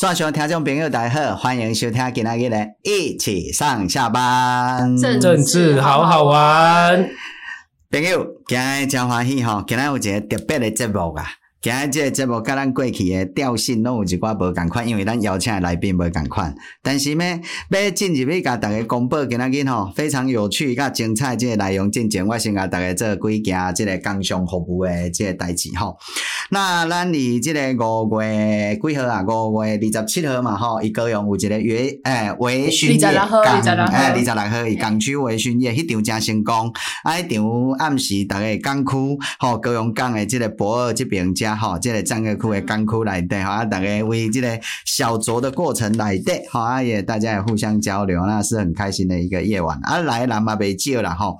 线上听众朋友大家好，欢迎收听今天的一起上下班，政治好好玩。朋友，今天真欢喜吼，今天有一个特别的节目啊。今日这个节目，甲咱过去诶调性拢有一寡无共款，因为咱邀请诶来宾无共款。但是呢，要进入去甲大家公布，今仔日吼非常有趣甲精彩即个内容进前，我先甲大家做几件即个工商服务诶即个代志吼。那咱伫即个五月几号啊？五月二十七号嘛吼，伊高雄有一个月诶微醺夜，诶二十六号伊港区微醺夜，迄场真成功。啊，迄场暗时逐个港区吼，高雄港诶即个博尔这边遮。吼，即个战略区的港区内底，吼啊，大家为即个小酌的过程内底，吼啊，也大家也互相交流，那是很开心的一个夜晚。啊，来人嘛袂少啦，吼。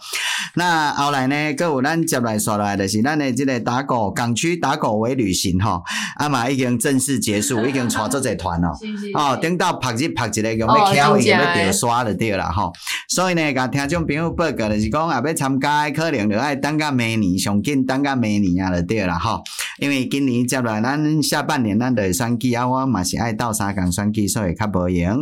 那后来呢，各有咱接来刷来的是咱的即个打狗港区打狗为旅行，吼啊嘛已经正式结束，已经带足一团 咯。哦，等到拍日拍一个，用要敲，用要掉刷就对啦，吼。所以呢，甲听众朋友报告就是讲，啊，要参加可能就爱等甲明年，上紧等甲明年啊，就对啦，吼。因为今年接来，咱下半年咱就会选举啊，我嘛是爱到三港选举，所以较无闲。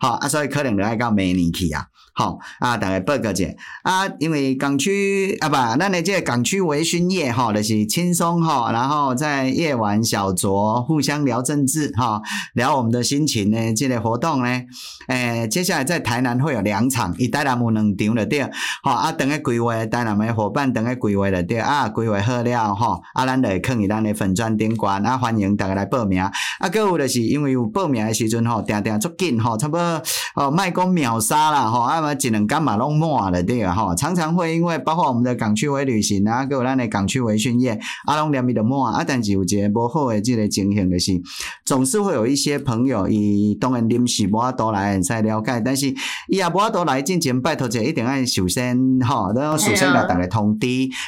好啊，所以可能就爱到明年去啊。好啊，大家报告者啊，因为港区啊，不，咱的这个港区微醺夜哈，就是轻松哈，然后在夜晚小酌，互相聊政治哈，聊我们的心情呢。这个活动呢，诶、接下来在台南会有两场，以台南有两场了对。好啊，等下规划台南的伙伴，等下规划了对啊，规划好了哈，啊，咱就会放在咱的粉专顶端啊，欢迎大家来报名。啊，阁有就是因为有报名的时阵吼，定定足紧吼，差不多哦，卖讲秒杀啦吼，啊。一两干嘛拢满了对啊哈，常常会因为包括我们的港区微旅行啊，还有咱的港区微醺夜，啊拢连咪的满啊，但是有一个不好的这个情形就是，总是会有一些朋友伊当然临时无法度来再了解，但是伊也无法度来进前拜托者一定要首先哈，然后首先甲大家通知，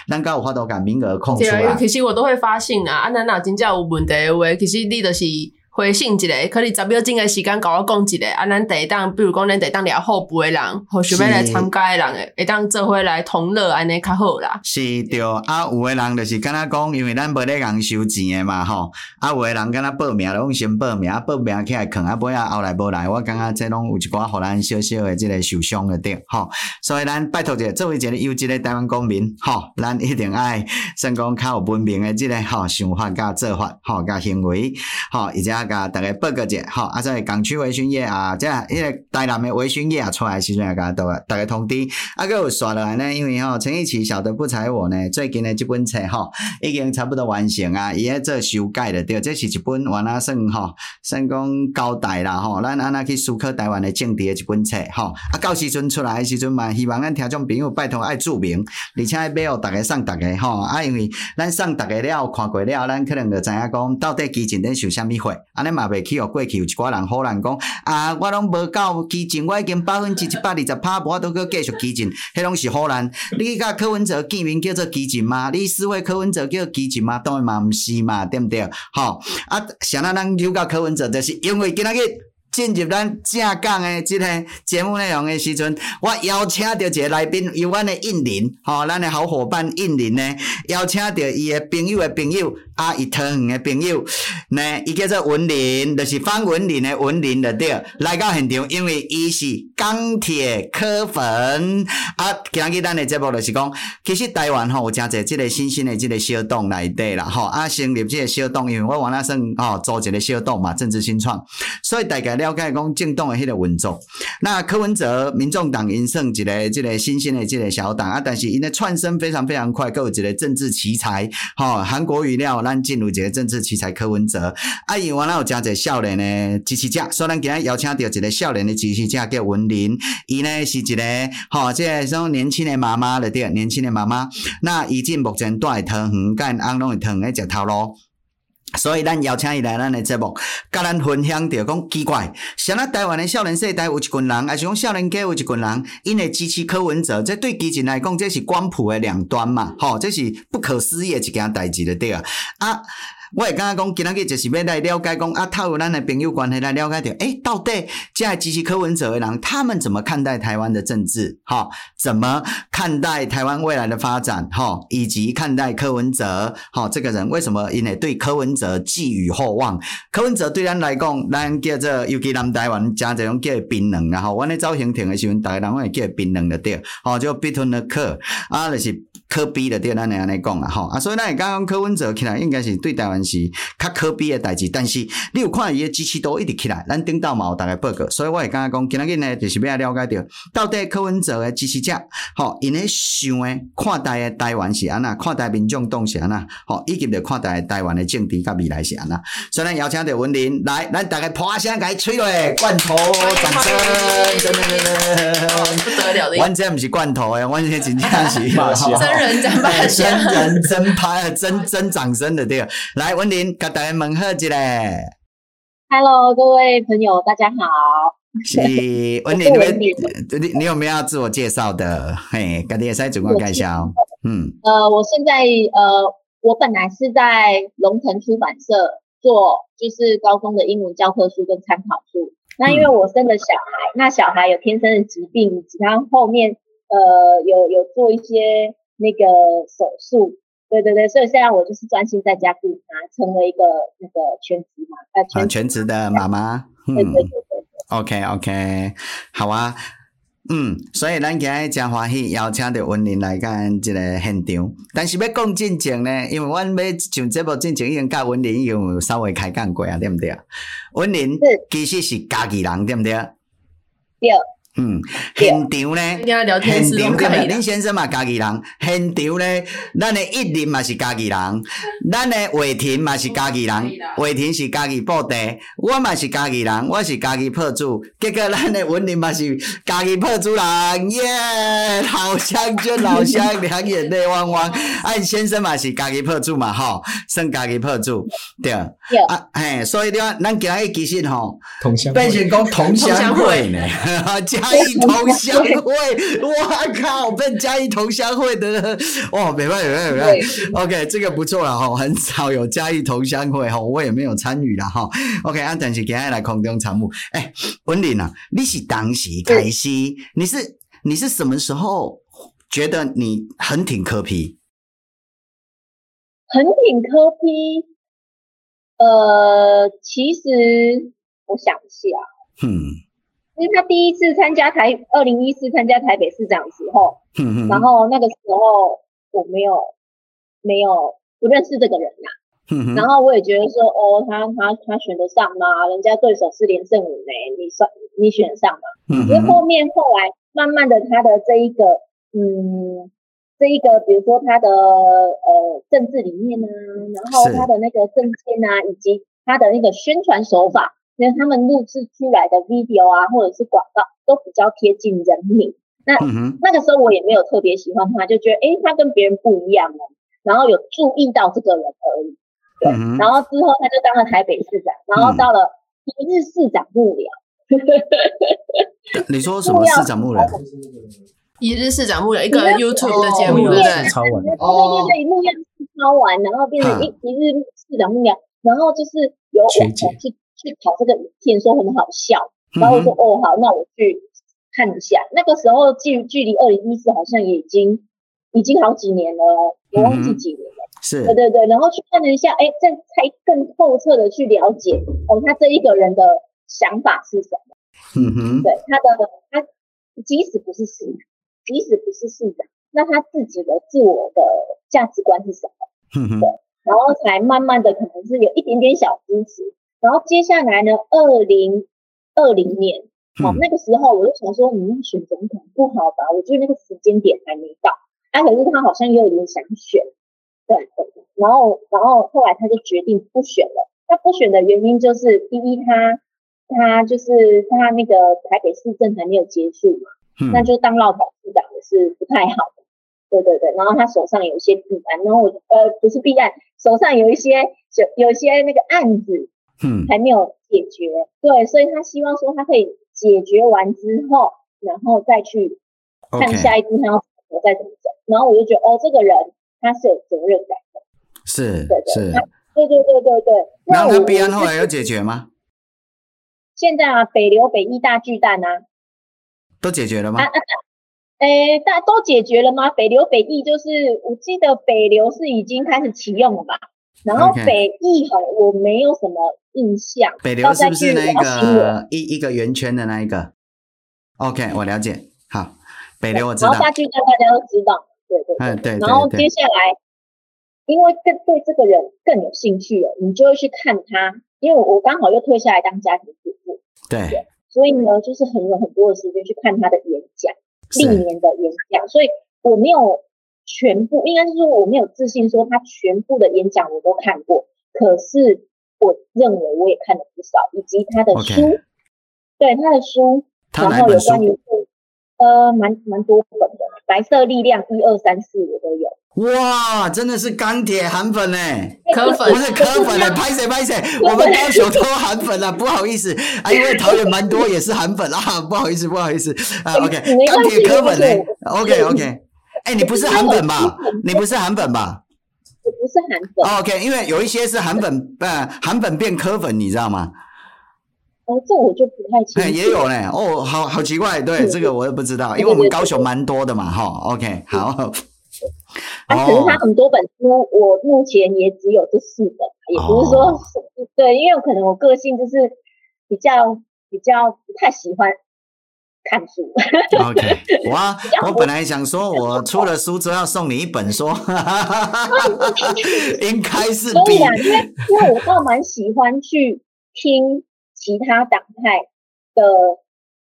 咱才有法度甲名额空出来。其实我都会发信啊，啊，咱若真正有问题的话，其实你就是。回信一个，可以十秒钟的时间甲我讲一个，啊，咱第一档，比如讲咱第一档聊候补的人，或想要来参加的人，会当做伙来同乐，安尼较好啦。是对，啊，有的人就是敢若讲，因为咱无咧共收钱的嘛，吼，啊，有的人敢若报名，拢先报名，报名起来坑，啊，尾啊后来无来，我感觉这拢有一寡互咱小小的这个受伤的点，吼，所以咱拜托者作为一个优质的台湾公民，吼，咱一定爱算讲较有文明的这个吼想法甲做法，吼甲行为，吼，而且。甲大家报告者，吼，啊，即个港区微醺夜啊，即个迄个台南的微醺夜啊，出来时阵啊，甲大家大家通知。啊，搁有刷落来呢，因为吼陈奕奇晓得不睬我呢，最近的这本册吼已经差不多完成啊，伊喺做修改了，对，这是一本原来算吼算讲交代啦，吼，咱安那去思考台湾的政治的一本册，吼，啊，到时阵出来的时阵嘛，希望咱听众朋友拜托爱注明，而且要互大家送大家，吼，啊，因为咱送大家了，看过了，咱可能就知影讲到底基进咧受啥物货。安尼嘛袂去哦，过去有一寡人好难讲啊，我拢无够基进，我已经百分之一百二十趴，我都阁继续基进，迄拢是好难。你甲柯文哲见面叫做基进吗？你四位柯文哲叫基进吗？当然嘛毋是嘛，对毋对？吼啊，像咱咱留甲柯文哲，就是因为今仔日。进入咱正讲的这个节目内容的时阵，我邀请到一个来宾，由阮的印林，吼，咱的好伙伴印林呢，邀请到伊的朋友的朋友，啊，伊汤圆的朋友，呢，伊叫做文林，就是方文林的文林的对，来到现场，因为伊是钢铁科粉，啊，今日咱的节目就是讲，其实台湾吼有诚侪即个新兴的即个小党内底啦，吼，啊，成立即个小党，因为我原来算吼做一个小党嘛，政治新创，所以大家。了解讲政党的迄个运作，那柯文哲、民众党因算一个即个新兴的即个小党。啊，但是因的窜升非常非常快，各有一个政治奇才，吼韩国瑜了，进入一个政治奇才柯文哲，啊，伊原来有诚侪少年的支持者，所以咱今日邀请到一个少年的支持者叫文林，伊呢是一个吼，即个种年轻的妈妈了对，年轻的妈妈，那伊进目前住在桃园，甲因翁拢会桃园食头路。所以咱邀请伊来咱的节目，甲咱分享着讲奇怪，像咱台湾的少年世代有一群人，还是讲少年家有一群人，因为支持柯文哲，这对基进来讲，这是光谱的两端嘛，吼，这是不可思议的一件代志了，对啊。啊，我会感觉讲，今仔日就是要来了解讲，啊，透过咱的朋友关系来了解到，诶、欸，到底这支持柯文哲的人，他们怎么看待台湾的政治？哈，怎么看待台湾未来的发展？哈，以及看待柯文哲，哈，这个人为什么因为对柯文哲寄予厚望？柯文哲对咱来讲，咱叫做尤其南台湾加这种叫冰冷，然后阮咧走行程的时阵，大家人会叫冰冷的对，吼，就 b e t w e n the 柯，啊，就是柯比的对，咱来安尼讲啊，吼，啊，所以咱会刚刚柯文哲起来，应该是对台湾是较科比的代志，但是你有看伊的支持度一直起来，咱顶到嘛有大家报告，所以我会刚刚讲，今仔日呢就是要来了解着，到底柯文哲的支持者，吼，因咧想诶看待的台湾是安那，看待民众党是安那，吼，以及着看待台湾的政治甲未来是安那，所以咱邀请着文林来，咱大家拍声甲伊吹落，罐头掌声，真的真的不得了的，完全毋是罐头诶，完全真正是 真人真拍，真人真拍，真真掌声的对。来，文林，给大家问候一下。Hello，各位朋友，大家好。是 文林，你你你有没有要自我介绍的？嘿，家己会使自我介绍。嗯，呃，我现在呃，我本来是在龙腾出版社做，就是高中的英文教科书跟参考书。那因为我生了小孩，那小孩有天生的疾病，以及他后面呃有有做一些那个手术。对对对，所以现在我就是专心在家顾他，成为一个那个全职嘛，呃，全职，全职的妈妈。嗯，对对对对对。OK OK，好啊。嗯，所以咱今日真欢喜邀请到文林来干这个现场。但是要讲正经呢，因为阮要上节目正经，已经甲文林有稍微开讲过啊，对不对？文林其实是家己人，对不对？对。嗯，现场呢？现场对不？林先生嘛，家己人。现场呢？咱的一林嘛是家己人，咱的伟霆嘛是家己人。伟霆是家己布袋，我嘛是家己人，我是家己铺主。结果咱的文林嘛是家己铺主人，耶、yeah!！老乡就老乡，两眼泪汪汪。哎，先生嘛是家己铺主嘛，吼，算家己铺主，对。啊，嘿，所以的话，咱今日其实吼，变成讲同乡会呢。嘉义同乡会，我靠，被嘉义同乡会的，哇，没办法，没办法，没办法，OK，这个不错了哈，很少有嘉义同乡会哈，我也没有参与了哈，OK，啊，但是今天来空中参务，哎，文林啊，你是当时开始，你是你是什么时候觉得你很挺柯 P？很挺柯 P，呃，其实我想一下，嗯。因为他第一次参加台二零一四参加台北市长的时候，嗯、然后那个时候我没有没有不认识这个人呐、啊嗯，然后我也觉得说哦，他他他选得上吗？人家对手是连胜五呢，你选你选上吗？嗯，因为后面后来慢慢的他的这一个嗯这一个比如说他的呃政治理念啊，然后他的那个政见啊，以及他的那个宣传手法。因为他们录制出来的 video 啊，或者是广告，都比较贴近人民。那、嗯、那个时候我也没有特别喜欢他，就觉得诶，他跟别人不一样哦。然后有注意到这个人而已。对。嗯、然后之后他就当了台北市长，然后到了一日市长幕僚。嗯、你说什么市长幕僚？一日市长幕僚，一个 YouTube 的节目，对不对？超玩。哦。对对对，幕僚超完，然后变成一一日市长幕僚，然后就是有我去。去跑这个影片，说很好笑，然后我说、嗯、哦好，那我去看一下。那个时候距距离二零一四好像也已经已经好几年了，我忘记几年了。嗯、是，对对对。然后去看了一下，哎，这才更透彻的去了解哦，他这一个人的想法是什么？嗯哼，对他的他即使不是市长，即使不是市长，那他自己的自我的价值观是什么？嗯哼，对，然后才慢慢的可能是有一点点小支持。然后接下来呢，二零二零年，好、嗯哦，那个时候我就想说，你要选总统不好吧？我觉得那个时间点还没到，啊，可是他好像又有点想选，对，对，然后，然后后来他就决定不选了。他不选的原因就是，第一，他他就是他那个台北市政还没有结束嘛，嗯、那就当落跑市长也是不太好的，对对对。然后他手上有一些弊案，然后我呃不是弊案，手上有一些有有一些那个案子。嗯，还没有解决，对，所以他希望说他可以解决完之后，然后再去看下一步他要我再怎么走。然后我就觉得，哦，这个人他是有责任感的，是，对对，是。对对对对对。然后他弊案后来有解决吗？现在啊，北流北艺大巨蛋啊，都解决了吗？啊啊诶，大都解决了吗？北流北艺就是，我记得北流是已经开始启用了吧？然后北艺好，我没有什么印象。北流是不是那个一一个圆圈的那一个？OK，我了解。好，北流我知道。然后大巨蛋大家都知道，对对对。对对对，然后接下来，因为更对这个人更有兴趣了，你就会去看他。因为我刚好又退下来当家庭主妇，对，所以呢，就是很有很多的时间去看他的演讲。历年的演讲，所以我没有全部，应该是说我没有自信说他全部的演讲我都看过。可是我认为我也看了不少，以及他的书.对他的书，然后有关于呃蛮蛮多本的，白色力量一二三四我都有。哇，真的是钢铁韩粉哎，柯粉不是柯粉哎，拍谁拍谁，我们高雄都韩粉了，不好意思啊，因为桃园蛮多也是韩粉啊，不好意思不好意思啊，OK，钢铁柯粉嘞，OK OK，哎、欸，你不是韩粉吧？你不是韩粉吧？我不是韩粉，OK，因为有一些是韩粉，呃，韩粉变科粉，你知道吗？哦，这我就不太清楚。哎，也有嘞，哦，好好奇怪，对，这个我也不知道，因为我们高雄蛮多的嘛，哈，OK，好。啊，可是他很多本书，我目前也只有这四本，也不是说、哦、对，因为可能我个性就是比较比较不太喜欢看书。OK，哇，我本来想说我出了书之后要送你一本书，应该是比对啊，因为因为我倒蛮喜欢去听其他党派的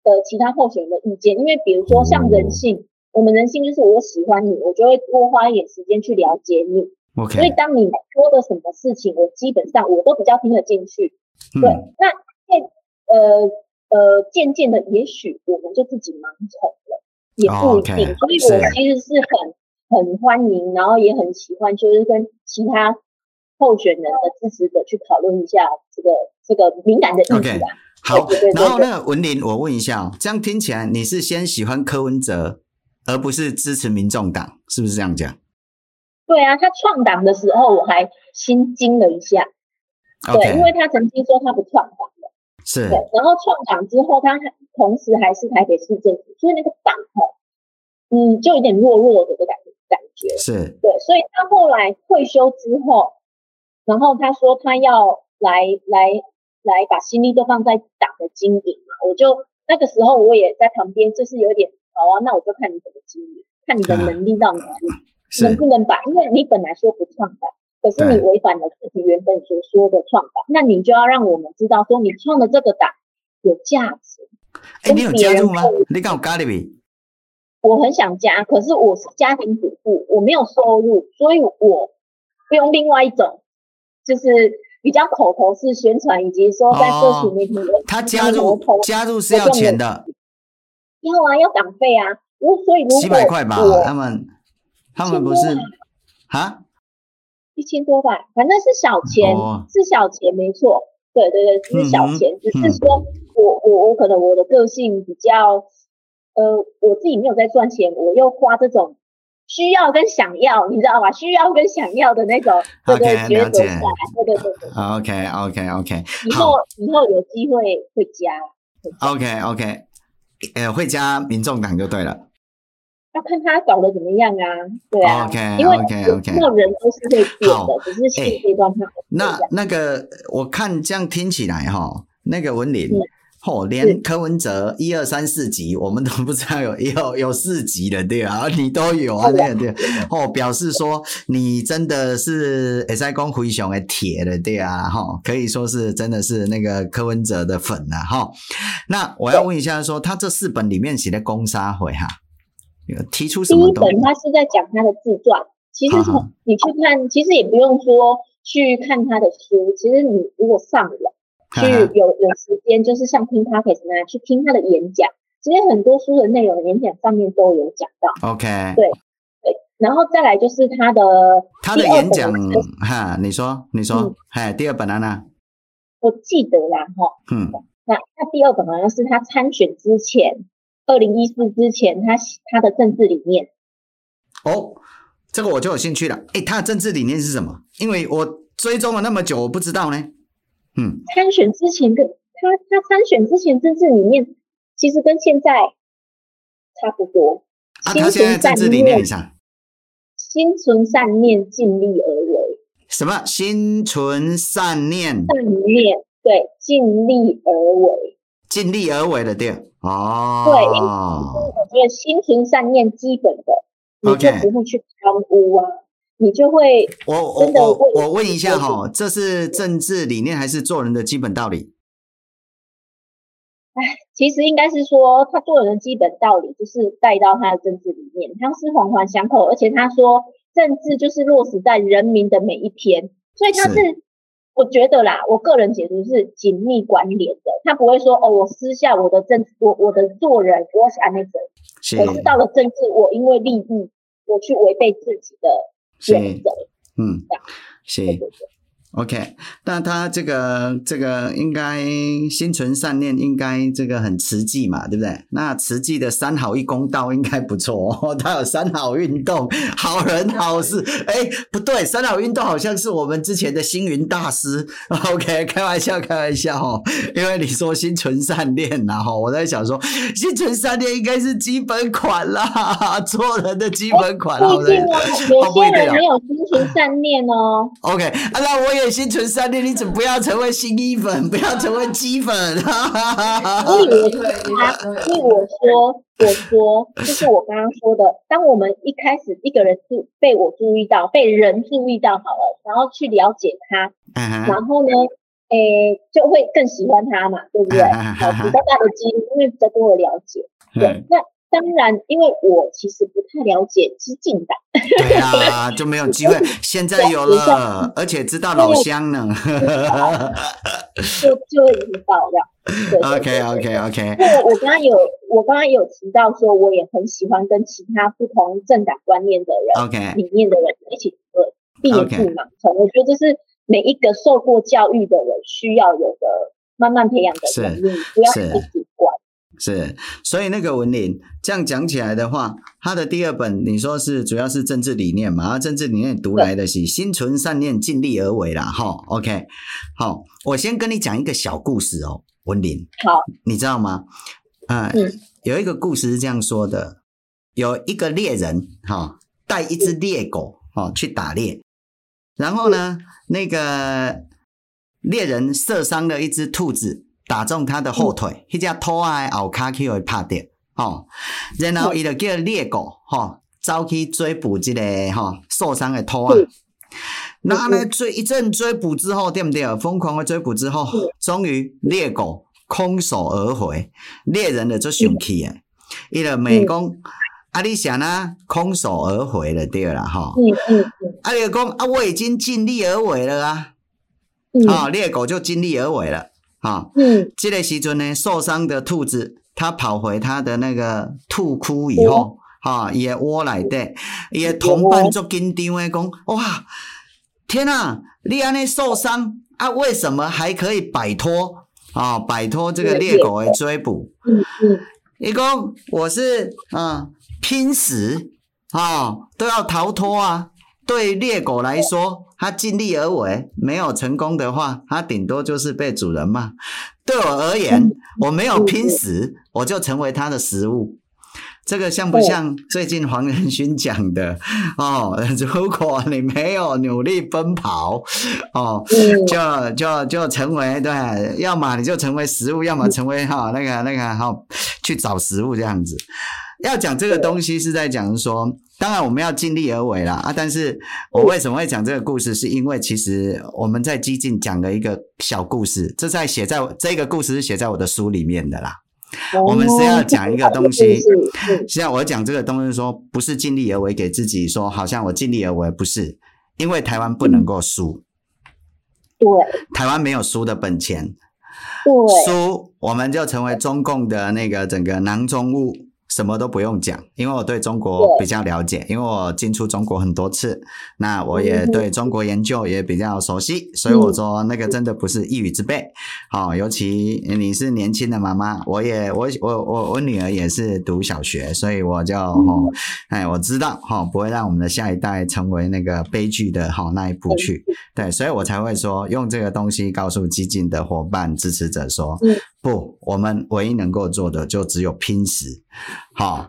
的其他候选人的意见，因为比如说像人性。嗯我们人性就是我喜欢你，我就会多花一点时间去了解你。OK，所以当你说的什么事情，我基本上我都比较听得进去。嗯、对，那渐呃呃渐渐的，也许我们就自己盲从了，也不一定。Oh, okay. 所以我其实是很很欢迎，然后也很喜欢，就是跟其他候选人的支持者去讨论一下这个这个敏感的议题吧。Okay. 好，对对对对，然后那个文林，我问一下，这样听起来你是先喜欢柯文哲？而不是支持民众党，是不是这样讲？对啊，他创党的时候我还心惊了一下。对，因为他曾经说他不创党的。是。对，然后创党之后，他同时还是台北市政府，所以那个党吼，嗯，就有点弱弱的感感觉。是。对，所以他后来退休之后，然后他说他要来来来把心力都放在党的经营嘛，我就那个时候我也在旁边，就是有点。好啊，那我就看你怎么经营，看你的能力到哪里，啊、能不能把？因为你本来说不创党，可是你违反了自己原本所说的创党，那你就要让我们知道，说你创的这个党有价值。哎、欸，你有加入吗？你敢有加入？我很想加，可是我是家庭主妇，我没有收入，所以我不用另外一种，就是比较口头式宣传，以及说在社群媒体、哦。他加入加入是要钱的。要啊，要党费啊，所以如果几百块吧，他们他们不是啊，一千多吧，反正是小钱，哦、是小钱，没错，对对对，是小钱，嗯、只是说我我我可能我的个性比较，呃，我自己没有在赚钱，我又花这种需要跟想要，你知道吧？需要跟想要的那种这个抉择下来，对对对对，OK OK OK，以后以后有机会会加，会加，OK OK。呃，会加民众党就对了，要看他搞得怎么样啊？对啊，OK，因为 OK OK，那人都是会变的，只是现阶段他。那那个，我看这样听起来哈，那个文林。哦，连柯文哲一二三四级，我们都不知道有有有四级的对啊，你都有啊，对对。哦，表示说你真的是会使讲非常的铁的对啊，哈，可以说是真的是那个柯文哲的粉了哈。那我要问一下说，说他这四本里面写的攻杀会哈，有提出什么？第一本他是在讲他的自传，其实从你去看，其实也不用说去看他的书，其实你如果上了。去有有时间，就是像听 podcast 那样去听他的演讲。其实很多书的内容，演讲上面都有讲到。OK，对对，然后再来就是他的他的演讲哈，你说你说，哎、嗯，第二本呢？我记得啦，哈，嗯，那那第二本好像是他参选之前，二零一四之前，他他的政治理念。哦，这个我就有兴趣了。哎，他的政治理念是什么？因为我追踪了那么久，我不知道呢。嗯，参选之前跟他他参选之前政治理念其实跟现在差不多。啊，他现在政治理念上，心存善念，尽力而为。什么？心存善念？善念，对，尽力而为。尽力而为的对。哦，对，因为我觉得心存善念基本的，你就不会去贪污啊，你就会我我我我问一下哈，这是政治理念还是做人的基本道理？哎，其实应该是说他做人的基本道理就是带到他的政治理念，他是环环相扣，而且他说政治就是落实在人民的每一天，所以他是。我觉得啦，我个人解读是紧密关联的。他不会说哦，我私下我的政治，我我的做人，我是安内者，我是到了政治，我因为利益，我去违背自己的原则。嗯，行。对对对 OK，那他这个这个应该心存善念，应该这个很慈济嘛，对不对？那慈济的三好一公道应该不错哦。他有三好运动，好人好事。哎，不对，三好运动好像是我们之前的星云大师。OK，开玩笑，开玩笑哦。因为你说心存善念然后我在想说，心存善念应该是基本款啦，做人的基本款。不一定哦，有些人没有心存善念哦。OK，啊，那我也。心存善念，你怎么不要成为新衣粉，不要成为鸡粉？所以我他，所以我说，我说，就是我刚刚说的，当我们一开始一个人注被我注意到，被人注意到好了，然后去了解他，然后呢，诶，就会更喜欢他嘛，对不对？好，比较大的几率，因为比较多的了解，对，那。当然，因为我其实不太了解激进党，对啊，就没有机会。现在有了，而且知道老乡呢，就就会引爆料。OK OK OK。那我刚刚有，我刚刚有提到说，我也很喜欢跟其他不同政党观念的人、OK 里面的人一起做，避免不盲从。我觉得这是每一个受过教育的人需要有的慢慢培养的能力，不要太主观。是，所以那个文林这样讲起来的话，他的第二本你说是主要是政治理念嘛？啊，政治理念读来的是心存善念，尽力而为啦。哈，OK，好，我先跟你讲一个小故事哦，文林，好，你知道吗？呃、嗯，有一个故事是这样说的：有一个猎人哈，带一只猎狗哈去打猎，然后呢，那个猎人射伤了一只兔子。打中他的后腿，迄只兔仔后脚去会拍掉，吼，然后伊就叫猎狗，吼，走去追捕这个吼受伤的兔仔。那呢追一阵追捕之后，对不对？疯狂的追捕之后，终于猎狗空手而回，猎人就做生气啊，伊就美讲，啊，你想呢？空手而回了，对啦，吼，嗯嗯嗯，啊，就讲啊，我已经尽力而为了啊，啊，猎狗就尽力而为了。啊，嗯，这个时阵呢，受伤的兔子，它跑回它的那个兔窟以后，哈、嗯，伊个窝内底，伊个同伴就紧张的讲，哇，天啊，你安尼受伤啊，为什么还可以摆脱啊？摆脱这个猎狗的追捕？嗯嗯，伊讲我是嗯，拼死啊，都要逃脱啊。对猎狗来说，它尽力而为，没有成功的话，它顶多就是被主人骂。对我而言，我没有拼死，我就成为它的食物。这个像不像最近黄仁勋讲的？哦，如果你没有努力奔跑，哦，就就就成为对，要么你就成为食物，要么成为哈、哦、那个那个哈、哦、去找食物这样子。要讲这个东西是在讲说。当然，我们要尽力而为啦啊！但是我为什么会讲这个故事？是因为其实我们在激进讲了一个小故事，这在写在这个故事是写在我的书里面的啦。我们是要讲一个东西，现在我讲这个东西说不是尽力而为，给自己说好像我尽力而为，不是，因为台湾不能够输。对，台湾没有输的本钱。对，输我们就成为中共的那个整个囊中物。什么都不用讲，因为我对中国比较了解，因为我进出中国很多次，那我也对中国研究也比较熟悉，所以我说那个真的不是一语之辈。好，尤其你是年轻的妈妈，我也我我我我女儿也是读小学，所以我就哦，哎，我知道哈，不会让我们的下一代成为那个悲剧的哈那一步去，对，所以我才会说用这个东西告诉激进的伙伴支持者说。不，我们唯一能够做的就只有拼死，好，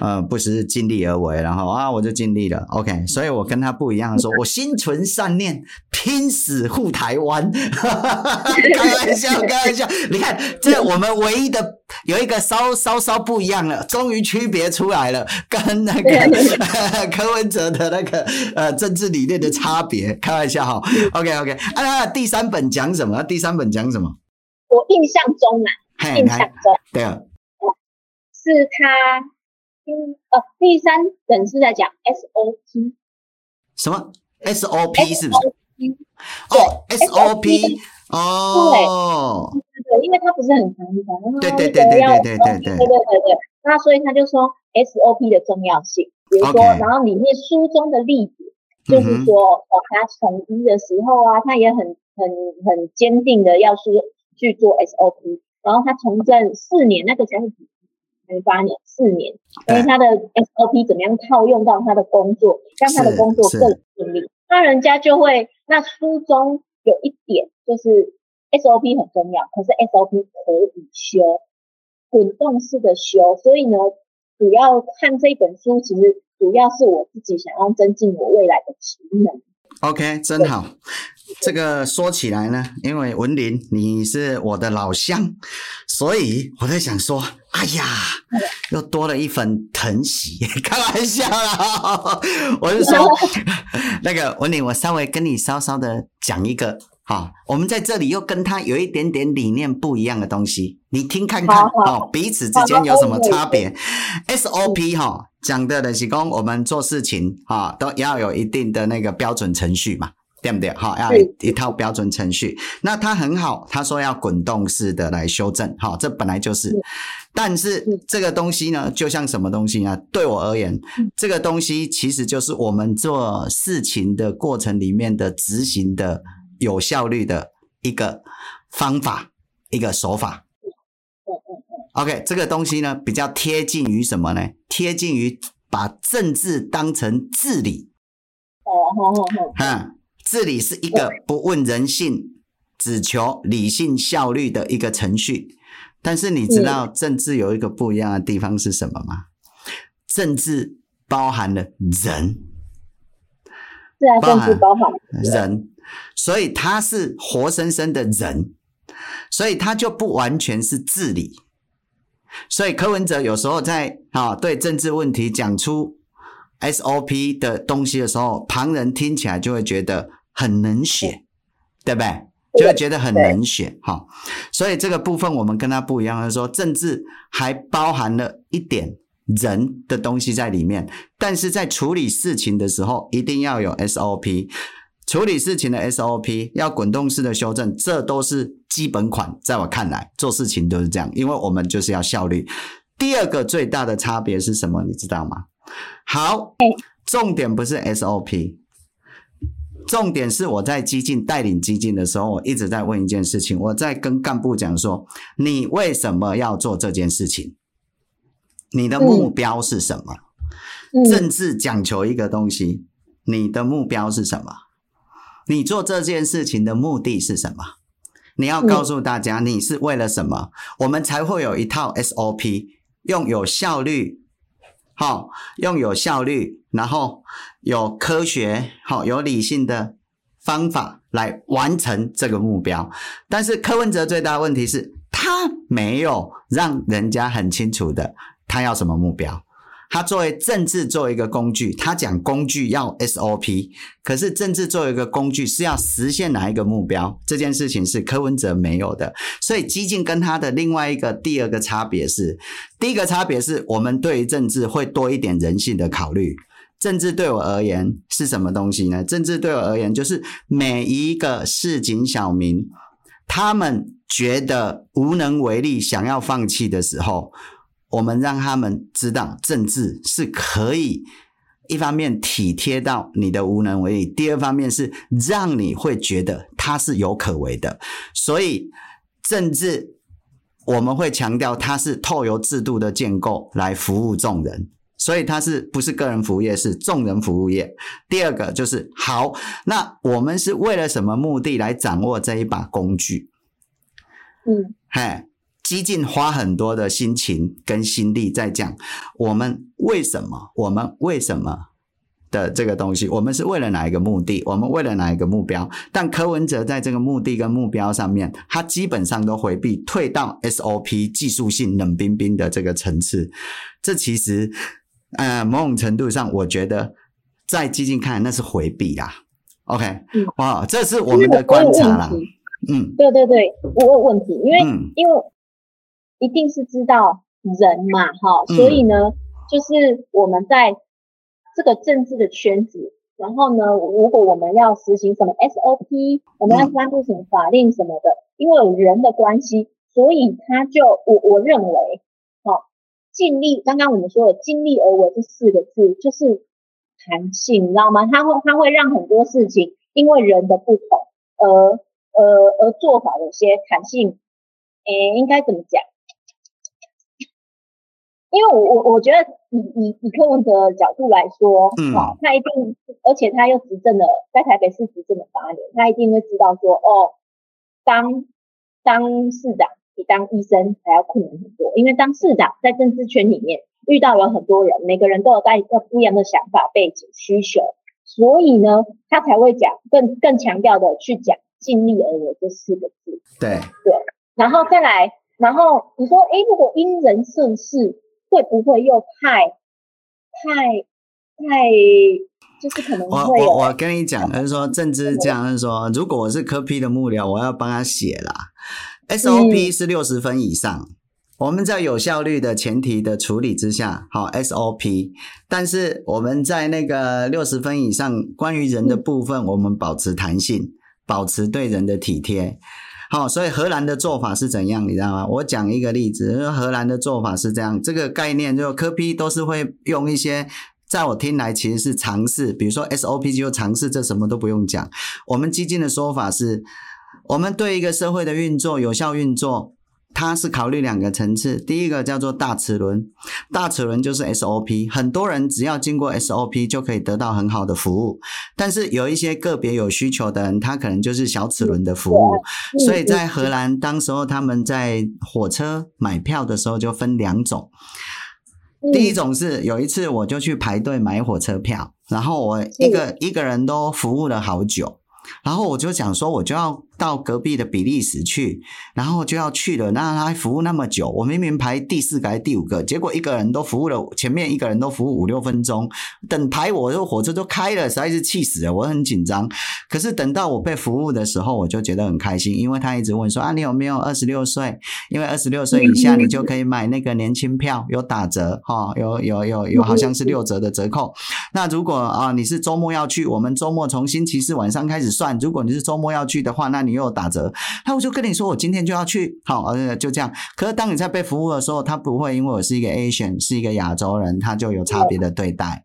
呃，不是尽力而为，然后啊，我就尽力了，OK，所以我跟他不一样，说 我心存善念，拼死护台湾，开玩笑，开玩笑，你看，这我们唯一的有一个稍稍稍不一样了，终于区别出来了，跟那个 柯文哲的那个呃政治理念的差别，开玩笑哈，OK OK，啊，第三本讲什么？第三本讲什么？我印象中呢，印象中，对。啊，是他，嗯，呃，第三本是在讲 SOP，什么？SOP 是不是？哦，SOP，哦，对，因为他不是很常讲，对对对对对对对对。对对对，那所以他就说 SOP 的重要性，比如说，然后里面书中的例子就是说，哦，他从医的时候啊，他也很很很坚定的要说。去做 SOP，然后他从政四年，那个才是几年？八年，四年，因为他的 SOP 怎么样套用到他的工作，让他的工作更顺利。那人家就会，那书中有一点就是 SOP 很重要，可是 SOP 可以修，滚动式的修。所以呢，主要看这本书，其实主要是我自己想要增进我未来的职能。OK，真好。这个说起来呢，因为文林你是我的老乡，所以我在想说，哎呀，又多了一份疼惜，开玩笑啦。我是说，那个文林，我稍微跟你稍稍的讲一个哈，我们在这里又跟他有一点点理念不一样的东西，你听看看哦，彼此之间有什么差别？SOP 哈，讲的的是讲我们做事情哈，都要有一定的那个标准程序嘛。对不对？好，要一一套标准程序。那他很好，他说要滚动式的来修正，好，这本来就是。但是这个东西呢，就像什么东西呢？对我而言，这个东西其实就是我们做事情的过程里面的执行的有效率的一个方法，一个手法。OK，这个东西呢，比较贴近于什么呢？贴近于把政治当成治理。哦，好好好，嗯。治理是一个不问人性，只求理性效率的一个程序。但是你知道政治有一个不一样的地方是什么吗？政治包含了人，对啊，政治包含人，所以他是活生生的人，所以他就不完全是治理。所以柯文哲有时候在啊对政治问题讲出 SOP 的东西的时候，旁人听起来就会觉得。很冷血，对不对？就会觉得很冷血，哈。所以这个部分我们跟他不一样，就是说政治还包含了一点人的东西在里面，但是在处理事情的时候，一定要有 SOP。处理事情的 SOP 要滚动式的修正，这都是基本款。在我看来，做事情都是这样，因为我们就是要效率。第二个最大的差别是什么？你知道吗？好，重点不是 SOP。重点是我在基进带领基进的时候，我一直在问一件事情。我在跟干部讲说：你为什么要做这件事情？你的目标是什么？嗯、政治讲求一个东西，你的目标是什么？你做这件事情的目的是什么？你要告诉大家，你是为了什么？我们才会有一套 SOP，用有效率。好，用有效率，然后有科学、好有理性的方法来完成这个目标。但是柯文哲最大的问题是，他没有让人家很清楚的他要什么目标。他作为政治作为一个工具，他讲工具要 SOP，可是政治作为一个工具是要实现哪一个目标？这件事情是柯文哲没有的，所以激进跟他的另外一个第二个差别是，第一个差别是我们对于政治会多一点人性的考虑。政治对我而言是什么东西呢？政治对我而言就是每一个市井小民，他们觉得无能为力，想要放弃的时候。我们让他们知道政治是可以一方面体贴到你的无能为力，第二方面是让你会觉得它是有可为的。所以政治我们会强调它是透由制度的建构来服务众人。所以它是不是个人服务业，是众人服务业。第二个就是好，那我们是为了什么目的来掌握这一把工具？嗯，嘿，基进花很多的心情跟心力在讲，我们为什么？我们为什么的这个东西？我们是为了哪一个目的？我们为了哪一个目标？但柯文哲在这个目的跟目标上面，他基本上都回避，退到 SOP 技术性冷冰冰的这个层次。这其实。呃，某种程度上，我觉得在激进看来那是回避啦。OK，嗯，哇，这是我们的观察啦。嗯，对对对，我有问题，因为、嗯、因为一定是知道人嘛，哈，所以呢，嗯、就是我们在这个政治的圈子，然后呢，如果我们要实行什么 SOP，我们要颁布什么法令什么的，嗯、因为有人的关系，所以他就我我认为。尽力，刚刚我们说的“尽力而为”这四个字就是弹性，你知道吗？它会，它会让很多事情因为人的不同而，呃，而做法有些弹性。诶，应该怎么讲？因为我我我觉得以以以柯文哲的角度来说，嗯，好，他一定，而且他又执政了，在台北市执政了八年，他一定会知道说，哦，当当市长。比当医生还要困难很多，因为当市长在政治圈里面遇到了很多人，每个人都有带一个不一样的想法、背景、需求，所以呢，他才会讲更更强调的去讲“尽力而为”这四个字。对对，然后再来，然后你说，哎，如果因人设事，会不会又太太太，就是可能会？我我我跟你讲，就是说政治是这样，就是说，如果我是科批的幕僚，我要帮他写啦。SOP 是六十分以上，嗯、我们在有效率的前提的处理之下，好 SOP。但是我们在那个六十分以上，关于人的部分，我们保持弹性，保持对人的体贴。好，所以荷兰的做法是怎样，你知道吗？我讲一个例子，荷兰的做法是这样，这个概念就科批都是会用一些，在我听来其实是尝试，比如说 SOP 就尝试，这什么都不用讲。我们基金的说法是。我们对一个社会的运作有效运作，它是考虑两个层次。第一个叫做大齿轮，大齿轮就是 SOP，很多人只要经过 SOP 就可以得到很好的服务。但是有一些个别有需求的人，他可能就是小齿轮的服务。所以在荷兰，当时候他们在火车买票的时候就分两种。第一种是有一次我就去排队买火车票，然后我一个一个人都服务了好久。然后我就想说，我就要到隔壁的比利时去，然后就要去了。那他服务那么久，我明明排第四个还是第五个，结果一个人都服务了，前面一个人都服务五六分钟，等排我的火车都开了，实在是气死了，我很紧张。可是等到我被服务的时候，我就觉得很开心，因为他一直问说啊，你有没有二十六岁？因为二十六岁以下你就可以买那个年轻票，有打折哈，有有有有，好像是六折的折扣。那如果啊你是周末要去，我们周末从星期四晚上开始算，如果你是周末要去的话，那你又有打折。那我就跟你说，我今天就要去，好，呃，就这样。可是当你在被服务的时候，他不会因为我是一个 Asian，是一个亚洲人，他就有差别的对待。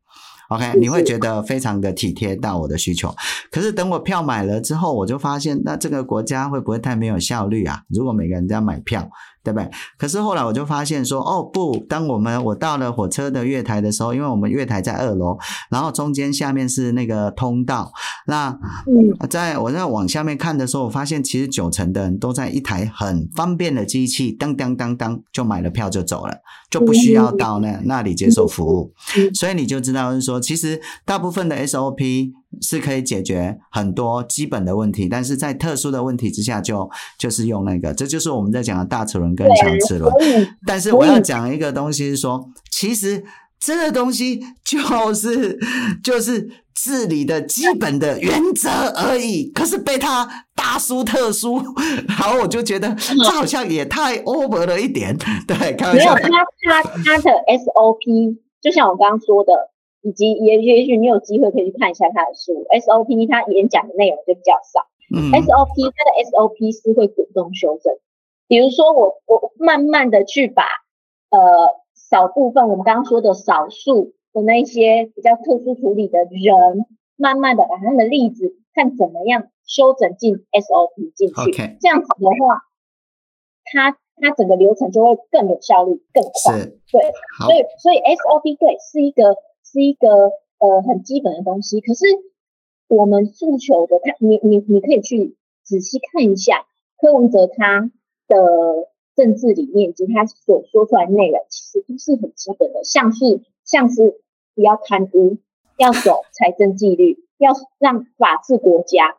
OK，你会觉得非常的体贴到我的需求。可是等我票买了之后，我就发现，那这个国家会不会太没有效率啊？如果每个人都要买票。对不对？可是后来我就发现说，哦不，当我们我到了火车的月台的时候，因为我们月台在二楼，然后中间下面是那个通道。那在我在往下面看的时候，我发现其实九成的人都在一台很方便的机器，当当当当就买了票就走了，就不需要到那那里接受服务。所以你就知道是说，其实大部分的 SOP。是可以解决很多基本的问题，但是在特殊的问题之下就，就就是用那个，这就是我们在讲的大齿轮跟小齿轮。但是我要讲一个东西是说，其实这个东西就是就是治理的基本的原则而已。可是被他大书特书，然后我就觉得这好像也太 over 了一点。对，开玩笑。没有，他他他的 SOP，就像我刚刚说的。以及也也许你有机会可以去看一下他的书，SOP 他演讲的内容就比较少。嗯，SOP 他的 SOP 是会主动修正，比如说我我慢慢的去把呃少部分我们刚刚说的少数的那些比较特殊处理的人，慢慢的把他们的例子看怎么样修整进 SOP 进去.这样子的话，他它整个流程就会更有效率，更快。对，所以所以 SOP 对是一个是一个呃很基本的东西，可是我们诉求的，他你你你可以去仔细看一下柯文哲他的政治理念以及他所说出来的内容，其实都是很基本的，像是像是不要贪污，要守财政纪律，要让法治国家。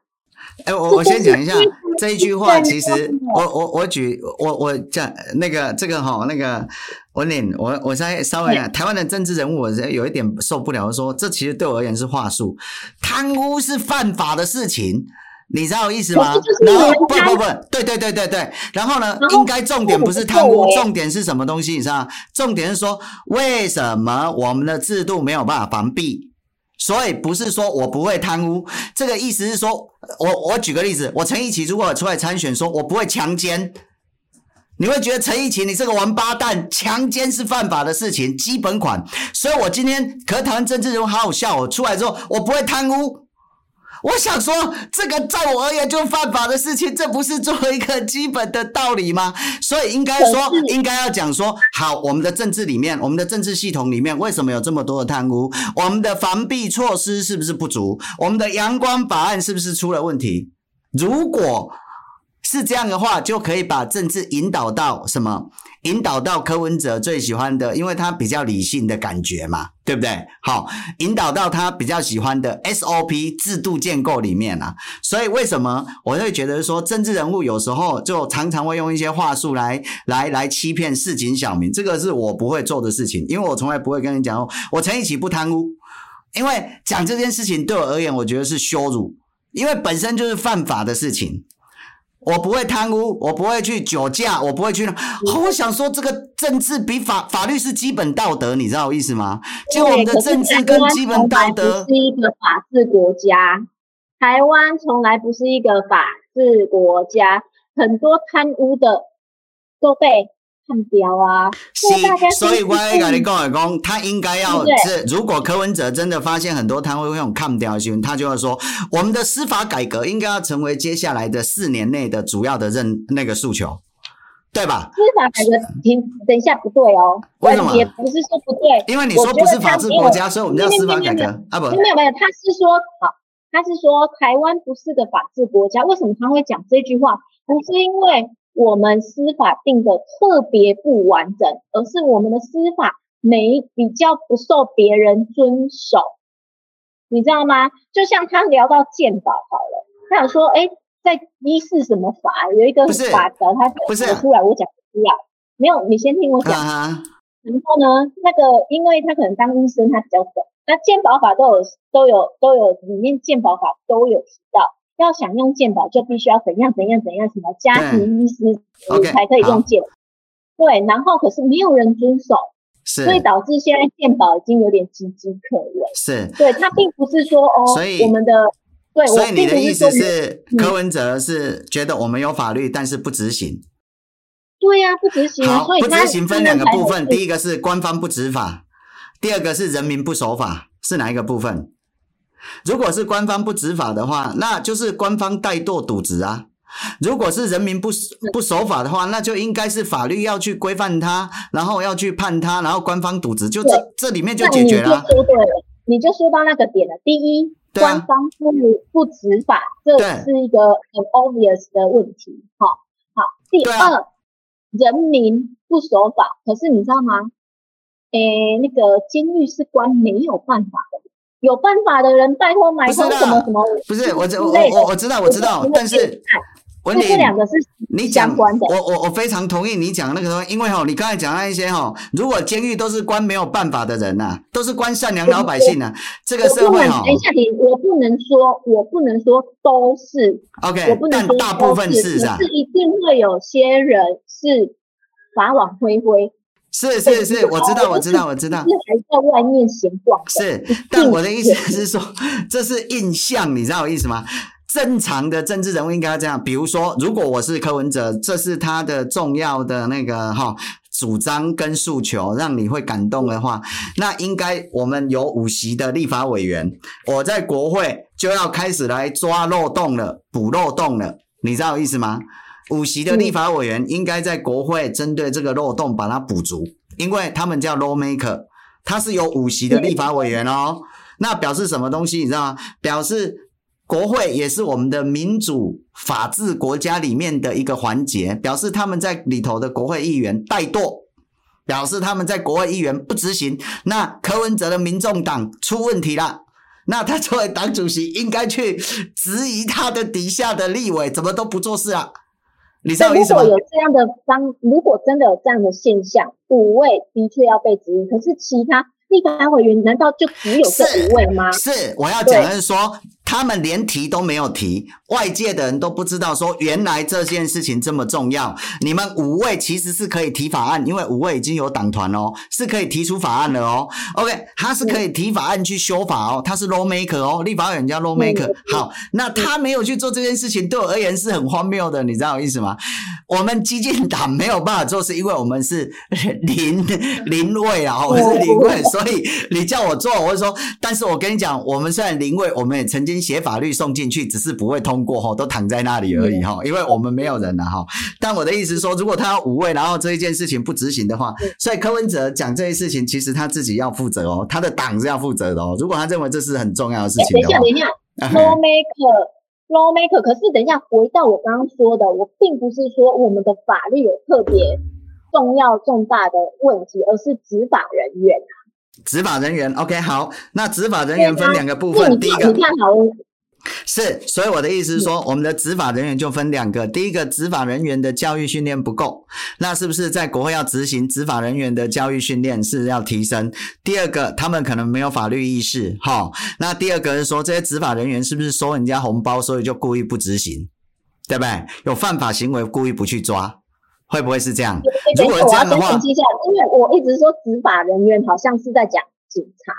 哎，我我先讲一下 这一句话，其实我我我举我我讲那个这个哈那个文林，我我再稍微讲台湾的政治人物，我有一点受不了，说这其实对我而言是话术，贪污是犯法的事情。你知道我意思吗？然后不不不，对对对对对。然后呢，应该重点不是贪污，重点是什么东西？你知道？重点是说，为什么我们的制度没有办法防弊？所以不是说我不会贪污，这个意思是说，我我举个例子，我陈奕奇如果出来参选，说我不会强奸，你会觉得陈奕奇你这个王八蛋，强奸是犯法的事情，基本款。所以我今天可谈政治人物好好笑，哦出来之后，我不会贪污。我想说，这个在我而言就犯法的事情，这不是作为一个基本的道理吗？所以应该说，应该要讲说，好，我们的政治里面，我们的政治系统里面，为什么有这么多的贪污？我们的防弊措施是不是不足？我们的阳光法案是不是出了问题？如果是这样的话，就可以把政治引导到什么？引导到柯文哲最喜欢的，因为他比较理性的感觉嘛，对不对？好，引导到他比较喜欢的 SOP 制度建构里面啊。所以为什么我会觉得说政治人物有时候就常常会用一些话术来来来欺骗市井小民？这个是我不会做的事情，因为我从来不会跟你讲，我陈奕奇不贪污，因为讲这件事情对我而言，我觉得是羞辱，因为本身就是犯法的事情。我不会贪污，我不会去酒驾，我不会去。哦，我想说，这个政治比法法律是基本道德，你知道我意思吗？就我们的政治跟基本道德。是一个法治国家，台湾从来不是一个法治国家，很多贪污的都被。看标啊！是，所以我跟你讲来讲，他应该要是，如果柯文哲真的发现很多摊位会用看标的新闻，他就会说，我们的司法改革应该要成为接下来的四年内的主要的任那个诉求，对吧？司法改革，停，等一下不对哦，为什么？也不是说不对，因为你说不是法治国家，所以我们叫司法改革啊，不，没有没有，他是说好，他是说台湾不是个法治国家，为什么他会讲这句话？不是因为。我们司法定的特别不完整，而是我们的司法没比较不受别人遵守，你知道吗？就像他聊到鉴宝好了，他想说，哎，在一是什么法有一个法则，他讲出来，我讲不出来。没有，你先听我讲。然后呢，那个因为他可能当医生，他比较懂。那鉴宝法都有都有都有里面鉴宝法都有提到。要想用健保，就必须要怎样怎样怎样，什么家庭医师才可以用健保。对，然后可是没有人遵守，是，所以导致现在健保已经有点岌岌可危。是，对，他并不是说哦，所以我们的对，所以你的意思是柯文哲是觉得我们有法律，但是不执行。对呀，不执行。好，不执行分两个部分，第一个是官方不执法，第二个是人民不守法，是哪一个部分？如果是官方不执法的话，那就是官方怠惰渎职啊；如果是人民不不守法的话，那就应该是法律要去规范他，然后要去判他，然后官方渎职，就这这里面就解决了。你就说对了，你就说到那个点了。第一，官方不不执法，这是一个很 obvious 的问题。好，好。第二，人民不守法，可是你知道吗？诶，那个监狱是关没有办法的。有办法的人，拜托买通什么什么？不是，我我我我知道我知道，但是文林，这两个是你讲的。我我我非常同意你讲那个东西，因为哈，你刚才讲那一些哈，如果监狱都是关没有办法的人呐，都是关善良老百姓呐，这个社会哈。等一下，你我不能说，我不能说都是 OK，我不能说大部分是啊，是一定会有些人是法网恢恢。是是是，我知道我知道我知道。是还在外面闲逛。是，但我的意思 是说，这是印象，你知道我意思吗？正常的政治人物应该要这样。比如说，如果我是柯文哲，这是他的重要的那个哈主张跟诉求让你会感动的话，那应该我们有五席的立法委员，我在国会就要开始来抓漏洞了，补漏洞了，你知道意思吗？五席的立法委员应该在国会针对这个漏洞把它补足，因为他们叫 lawmaker，他是有五席的立法委员哦。那表示什么东西？你知道吗？表示国会也是我们的民主法治国家里面的一个环节，表示他们在里头的国会议员怠惰，表示他们在国会议员不执行。那柯文哲的民众党出问题了，那他作为党主席应该去质疑他的底下的立委怎么都不做事啊？你知道意思吗？如果有这样的方，如果真的有这样的现象，五位的确要被质疑，可是其他立法委员难道就只有这五位吗？是，是我要讲的是说。他们连提都没有提，外界的人都不知道说原来这件事情这么重要。你们五位其实是可以提法案，因为五位已经有党团哦，是可以提出法案的哦。OK，他是可以提法案去修法哦，他是 law maker 哦，立法委员叫 law maker。好，那他没有去做这件事情，对我而言是很荒谬的，你知道我意思吗？我们激进党没有办法做，是因为我们是 零零位啊，我们是零位，所以你叫我做，我会说。但是我跟你讲，我们虽然零位，我们也曾经。写法律送进去，只是不会通过哈，都躺在那里而已哈，因为我们没有人了哈。但我的意思说，如果他要五位，然后这一件事情不执行的话，所以柯文哲讲这些事情，其实他自己要负责哦，他的党是要负责的哦。如果他认为这是很重要的事情的话，等一下，等一下，lawmaker，lawmaker，可是等一下，回到我刚刚说的，我并不是说我们的法律有特别重要重大的问题，而是执法人员啊。执法人员，OK，好，那执法人员分两个部分，第一个是，所以我的意思是说，我们的执法人员就分两个，第一个执法人员的教育训练不够，那是不是在国会要执行执法人员的教育训练是要提升？第二个，他们可能没有法律意识，哈，那第二个是说，这些执法人员是不是收人家红包，所以就故意不执行，对不对？有犯法行为，故意不去抓。会不会是这样？如果这样的话，因为我一直说执法人员好像是在讲警察，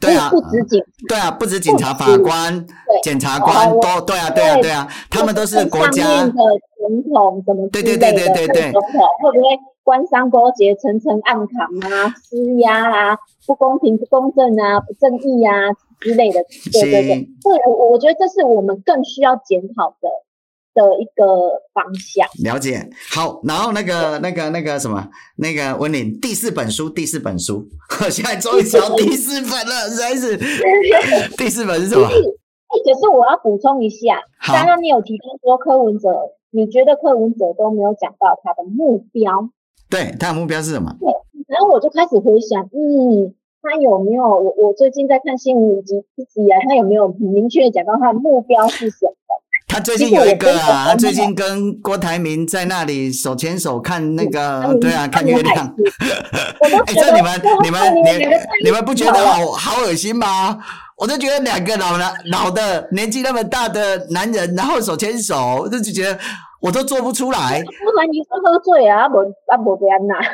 对啊，不止警，对啊，不止警察、法官、检察官都对啊，对啊，对啊，他们都是国家的总统什么对对对对对，总统会不会官商勾结、层层暗扛啊、施压啊、不公平、不公正啊、不正义啊之类的？对对对，对，我我觉得这是我们更需要检讨的。的一个方向，了解。好，然后那个、那个、那个什么，那个文玲第四本书，第四本书，我现在终于找到第四本了，实在是。第四本是什么？可是我要补充一下，刚刚你有提到说柯文哲，你觉得柯文哲都没有讲到他的目标？对，他的目标是什么？对，然后我就开始回想，嗯，他有没有？我我最近在看新闻以及一直以来，他有没有明确的讲到他的目标是什么？他最近有一个啊，他最近跟郭台铭在那里手牵手看那个，对啊，看月亮。哎，这你们、你们、你、你们不觉得好好恶心吗？我都觉得两个老男、老的、年纪那么大的男人，然后手牵手，我就觉得我都做不出来。不然你是喝醉啊，不啊不别呐。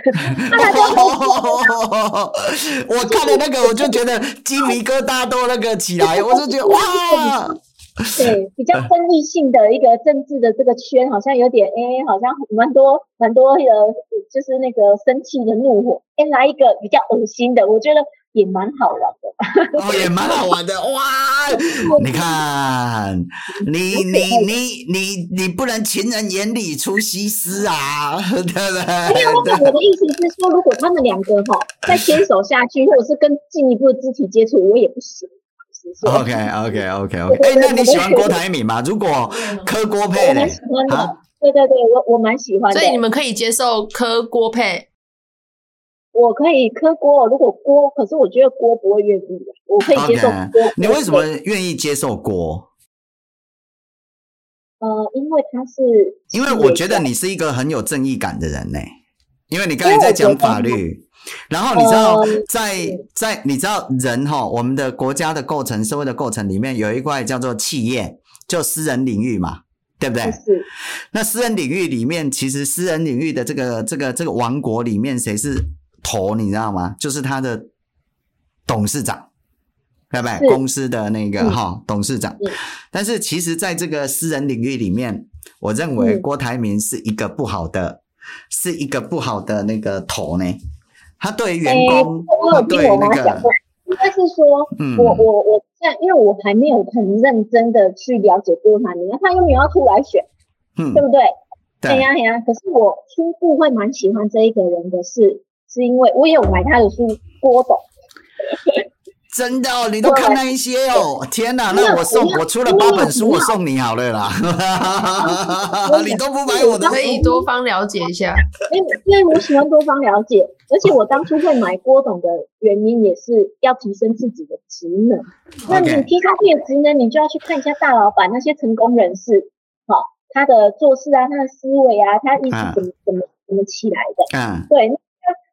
我看了那个，我就觉得鸡皮疙瘩都那个起来，我就觉得哇。对，比较争议性的一个政治的这个圈，好像有点哎，好像蛮多蛮多的，就是那个生气的怒火。哎，来一个比较恶心的，我觉得也蛮好玩的。哦，也蛮好玩的 哇！你看，你你你你你不能情人眼里出西施啊，对不对？没有，我的意思是说，如果他们两个哈再牵手下去，或者是更进一步的肢体接触，我也不行。OK OK OK OK，哎，那你喜欢郭台铭吗？如果柯郭配呢？啊，对对对，我我蛮喜欢的。所以你们可以接受柯郭配？我可以磕郭，如果郭，可是我觉得郭不会愿意。我可以接受郭。你为什么愿意接受郭？呃，因为他是，因为我觉得你是一个很有正义感的人呢。因为你刚才在讲法律。然后你知道，在在你知道人哈，我们的国家的构成、社会的构成里面有一块叫做企业，就私人领域嘛，对不对？是。那私人领域里面，其实私人领域的这个这个这个王国里面，谁是头？你知道吗？就是他的董事长，对不对？公司的那个哈董事长。但是其实，在这个私人领域里面，我认为郭台铭是一个不好的。是一个不好的那个头呢？他对于员工，欸、对那个，应该是说，嗯、我我我在，因为我还没有很认真的去了解过他，你看他又没有要出来选，嗯，对不对？对呀对呀。可是我初步会蛮喜欢这一个人的是，是因为我也有买他的书，郭董。真的哦，你都看那一些哦！天哪，那我送我出了八本书，我送你好了啦！你都不买我的，可以多方了解一下。因为因为我喜欢多方了解，而且我当初会买郭董的原因也是要提升自己的职能。那你提升自己的职能，你就要去看一下大老板那些成功人士，好，他的做事啊，他的思维啊，他一直怎么怎么怎么起来的。嗯，对，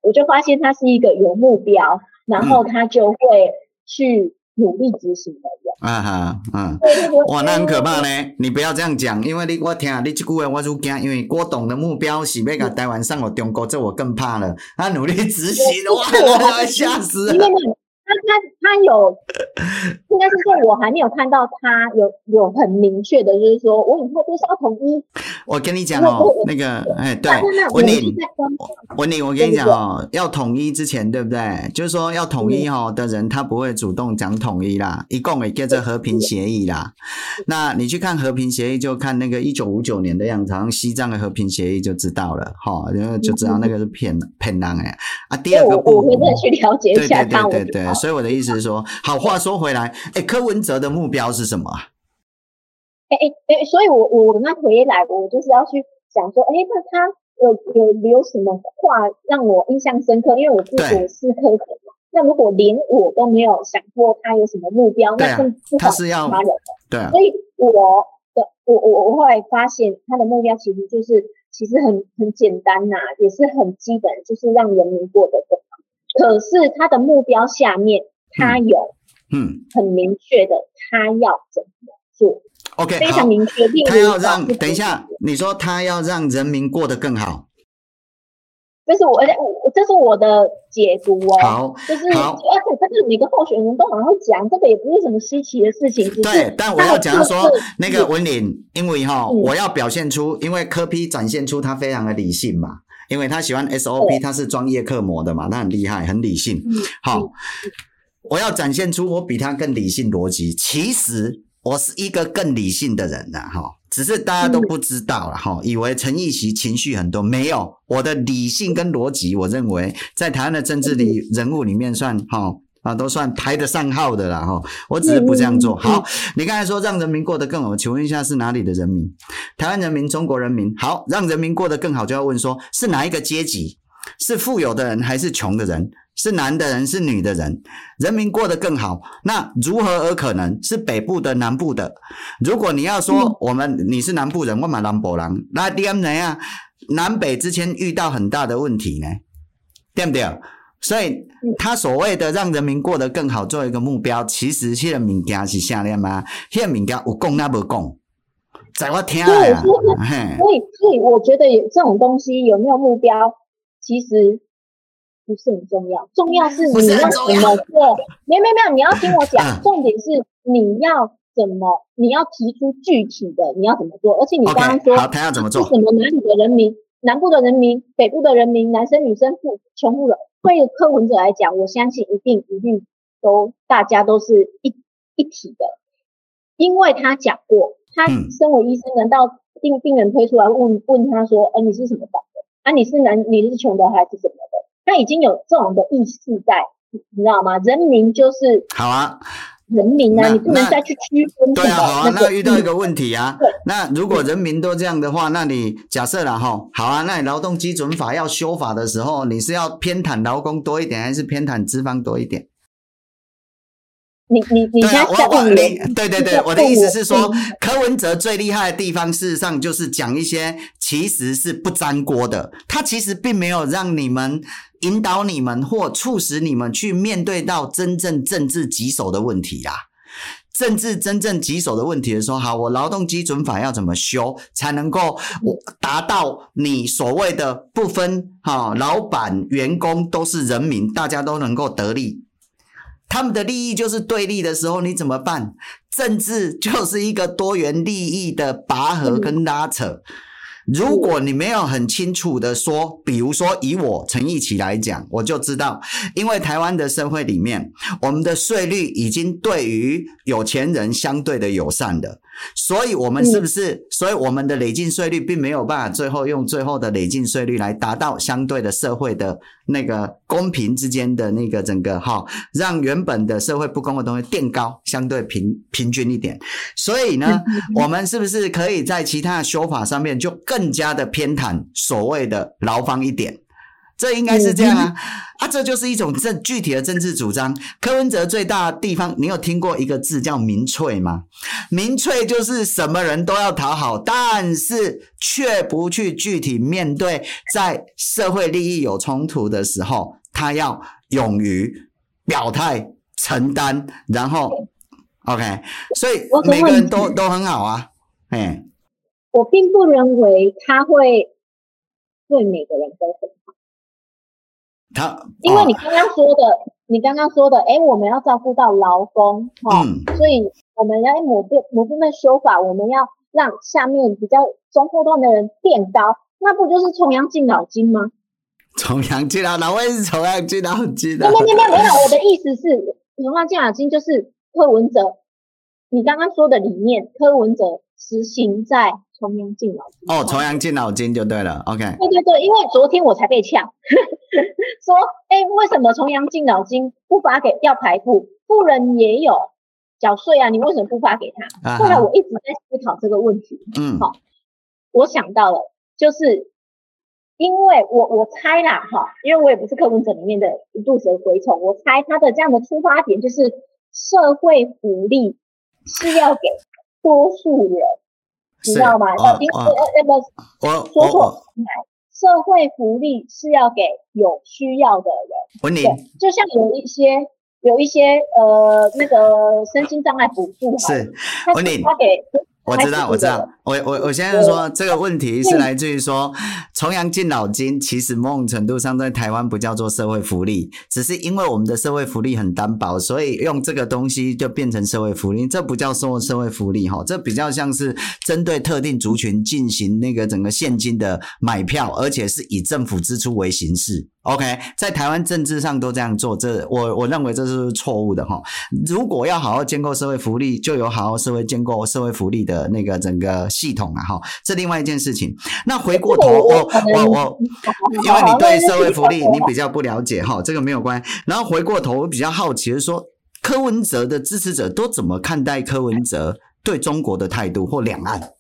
我就发现他是一个有目标，然后他就会。去努力执行的人啊哈，嗯，哇，那很可怕呢。你不要这样讲，因为你我听你这句话我就惊，因为郭董的目标是要把台湾上我中国，这我更怕了。他努力执行，哇，吓死了。他他他有，应该是说，我还没有看到他有有很明确的，就是说我以后都是要统一。我跟你讲哦，那个，哎，对，文玲，文玲，我跟你讲哦，要统一之前，对不对？就是说要统一哦的人，他不会主动讲统一啦，一共也跟着和平协议啦。那你去看和平协议，就看那个一九五九年的样子，好像西藏的和平协议就知道了，哈，然后就知道那个是骗骗人哎。啊，第二个，我会再去了解一下，对对对对。所以我的意思是说，好话说回来，哎，柯文哲的目标是什么啊？哎哎哎，所以我我刚刚回来，我就是要去想说，哎，那他有有有什么话让我印象深刻？因为我自己是科科嘛，那如果连我都没有想过他有什么目标，那更不好要他人了。对，所以我的我我我后来发现他的目标其实就是其实很很简单呐，也是很基本，就是让人民过得更好。可是他的目标下面，他有嗯很明确的，他要怎么做？OK，非常明确。他要让等一下，你说他要让人民过得更好，这是我我这是我的解读哦。好，就是而且这个每个候选人都好像会讲，这个也不是什么稀奇的事情。对，但我要讲说那个文林，因为哈，我要表现出，因为柯批展现出他非常的理性嘛。因为他喜欢 SOP，他是专业刻模的嘛，他很厉害，很理性。好，我要展现出我比他更理性逻辑。其实我是一个更理性的人呐，哈，只是大家都不知道了，哈，以为陈奕齐情绪很多，没有，我的理性跟逻辑，我认为在台湾的政治里人物里面算哈。啊，都算排得上号的啦，哈！我只是不这样做。好，你刚才说让人民过得更好，请问一下是哪里的人民？台湾人民、中国人民。好，让人民过得更好，就要问说是哪一个阶级？是富有的人还是穷的人？是男的人是女的人？人民过得更好，那如何而可能？是北部的、南部的？如果你要说我们你是南部人，我嘛南博人，那点怎样？南北之间遇到很大的问题呢，对不对？所以他所谓的让人民过得更好做一个目标，其实现在物件是啥呢吗？现在物件有讲那无讲，在我听呀。所以所以我觉得有这种东西有没有目标，其实不是很重要，重要是你要怎么做。没没没有，你要听我讲，重点是你要怎么，你要提出具体的你要怎么做，而且你刚刚说好，他要怎么做？什么哪里的人民，南部的人民，北部的人民，男生女生富穷富的。对柯文者来讲，我相信一定一定都大家都是一一体的，因为他讲过，他身为医生，难道病病人推出来问问他说，呃，你是什么党的？啊，你是男你是穷的还是什么的？他已经有这种的意识在，你知道吗？人民就是好啊。人民啊，你不能再去区分。对啊，好啊，那遇到一个问题啊。那如果人民都这样的话，那你假设了哈，好啊，那你劳动基准法要修法的时候，你是要偏袒劳工多一点，还是偏袒资方多一点？你你你先你对对对，我的意思是说，柯文哲最厉害的地方，事实上就是讲一些其实是不沾锅的，他其实并没有让你们。引导你们或促使你们去面对到真正政治棘手的问题啦。政治真正棘手的问题的时候，好，我劳动基准法要怎么修才能够我达到你所谓的不分哈，老板员工都是人民，大家都能够得利。他们的利益就是对立的时候，你怎么办？政治就是一个多元利益的拔河跟拉扯。如果你没有很清楚的说，比如说以我陈义奇来讲，我就知道，因为台湾的社会里面，我们的税率已经对于有钱人相对的友善的，所以我们是不是？所以我们的累进税率并没有办法最后用最后的累进税率来达到相对的社会的那个公平之间的那个整个哈，让原本的社会不公的东西垫高，相对平平均一点。所以呢，我们是不是可以在其他的修法上面就更加的偏袒所谓的劳方一点？这应该是这样啊，啊，这就是一种政具体的政治主张。柯文哲最大的地方，你有听过一个字叫民粹吗？民粹就是什么人都要讨好，但是却不去具体面对，在社会利益有冲突的时候，他要勇于表态、承担，然后 OK。所以每个人都都很好啊，哎，我并不认为他会对每个人都很好。他，因为你刚刚说的，哦、你刚刚说的，哎，我们要照顾到劳工，哈、哦，嗯、所以我们要某部某部分修法，我们要让下面比较中后段的人变高，那不就是重阳敬老金吗？重阳敬老，哪位是重阳敬老金的？没有没有没有，我的 意思是，重阳敬老金就是柯文哲，你刚刚说的理念，柯文哲实行在。重阳敬老金哦，重阳敬老金就对了，OK。对对对，因为昨天我才被呛，说，哎，为什么重阳敬老金不发给要排富？富人也有缴税啊，你为什么不发给他？后来我一直在思考这个问题。嗯，好，我想到了，就是因为我我猜啦，哈，因为我也不是柯文哲里面的一肚子的蛔虫，我猜他的这样的出发点就是社会福利是要给多数人。你知道吗？要因为呃不，我说错，社会福利是要给有需要的人。文林，就像有一些有一些呃那个身心障碍补助，是他给。我知道，我知道，我我我现在说这个问题是来自于说，重阳敬老金其实某种程度上在台湾不叫做社会福利，只是因为我们的社会福利很单薄，所以用这个东西就变成社会福利，这不叫做社会福利哈，这比较像是针对特定族群进行那个整个现金的买票，而且是以政府支出为形式。OK，在台湾政治上都这样做，这我我认为这是错误的哈。如果要好好建构社会福利，就有好好社会建构社会福利的那个整个系统啊哈。这另外一件事情。那回过头，我我我，因为你对社会福利你比较不了解哈，这个没有关系。然后回过头，我比较好奇的是说，柯文哲的支持者都怎么看待柯文哲对中国的态度或两岸？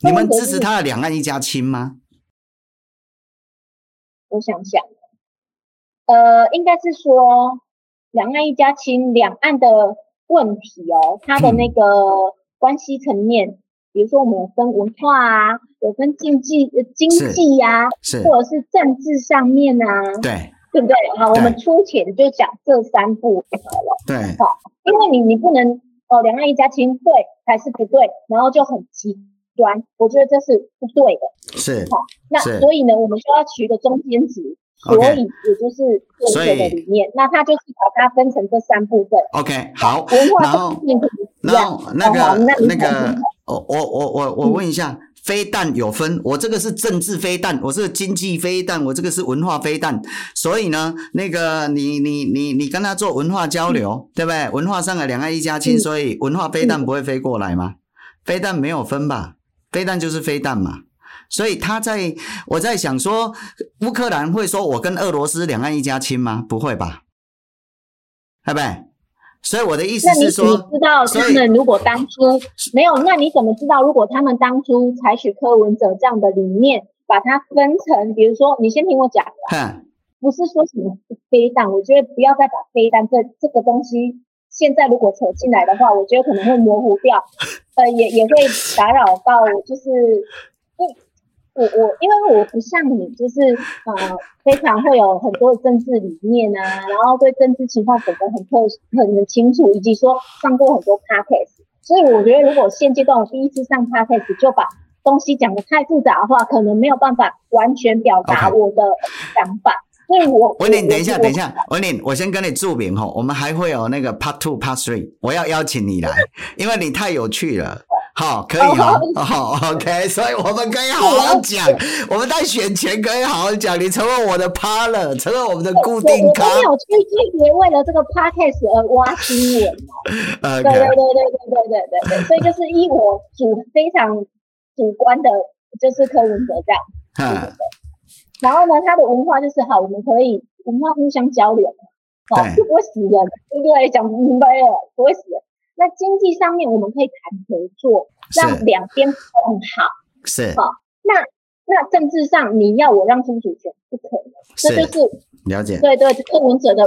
你们支持他的两岸一家亲吗？我想想，呃，应该是说两岸一家亲，两岸的问题哦，它的那个关系层面，嗯、比如说我们有分文化啊，有分经济、经济呀、啊，或者是政治上面啊，对，对不对？好，我们粗浅就讲这三步好了。对，好，因为你你不能哦，两岸一家亲对还是不对，然后就很急。端，我觉得这是不对的。是，好，那所以呢，我们就要取一个中间值，所以也就是正确的理念。那它就是把它分成这三部分。OK，好。然后，然后那个那个，我我我我我问一下，飞弹有分，我这个是政治飞弹，我是经济飞弹，我这个是文化飞弹。所以呢，那个你你你你跟他做文化交流，对不对？文化上的两岸一家亲，所以文化飞弹不会飞过来吗？飞弹没有分吧？飞弹就是飞弹嘛，所以他在我在想说，乌克兰会说我跟俄罗斯两岸一家亲吗？不会吧，对不对？所以我的意思是说，你知道他们如果当初以没有，那你怎么知道如果他们当初采取柯文哲这样的理念，把它分成，比如说，你先听我讲，哼不是说什么飞弹，我觉得不要再把飞弹这这个东西。现在如果扯进来的话，我觉得可能会模糊掉，呃，也也会打扰到，就是，因我我因为我不像你，就是呃非常会有很多的政治理念啊，然后对政治情况懂得很透很很清楚，以及说上过很多 podcast，所以我觉得如果现阶段我第一次上 podcast 就把东西讲得太复杂的话，可能没有办法完全表达我的想法。Okay. 我文林，等一下，等一下，文林，我先跟你注明吼，我们还会有那个 part two、part three，我要邀请你来，因为你太有趣了。好，可以哈，好，OK，所以我们可以好好讲，我们在选前可以好好讲。你成为我的 partner，成为我们的固定咖。我没有去特别为了这个 podcast 而挖新闻哦。对对对对对对对对对，所以就是依我主非常主观的，就是柯文哲这样。嗯。然后呢，他的文化就是好，我们可以文化互相交流，好，就不会死人，对不对？讲明白了，不会死人。那经济上面我们可以谈合作，让两边更好。是好，那那政治上你要我让出主权，不可能。这就是了解。对对，柯文哲的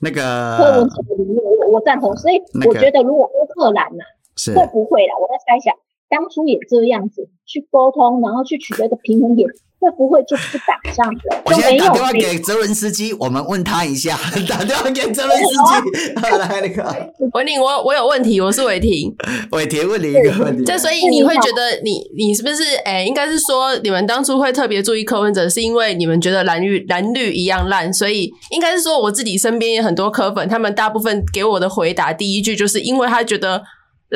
那个柯文哲的理念，我我赞同。所以我觉得，如果乌克兰呐，是会不会啦？我在猜想，当初也这样子去沟通，然后去取得一个平衡点。会不会就是打仗了？我现在打电话给泽伦斯基，我们问他一下。打电话给泽伦斯基，来那个 文婷，我我有问题，我是伟霆。伟霆问你一个问题，这所以你会觉得你你是不是？哎、欸，应该是说你们当初会特别注意柯文哲，是因为你们觉得蓝绿蓝绿一样烂，所以应该是说我自己身边也很多柯粉，他们大部分给我的回答第一句就是因为他觉得。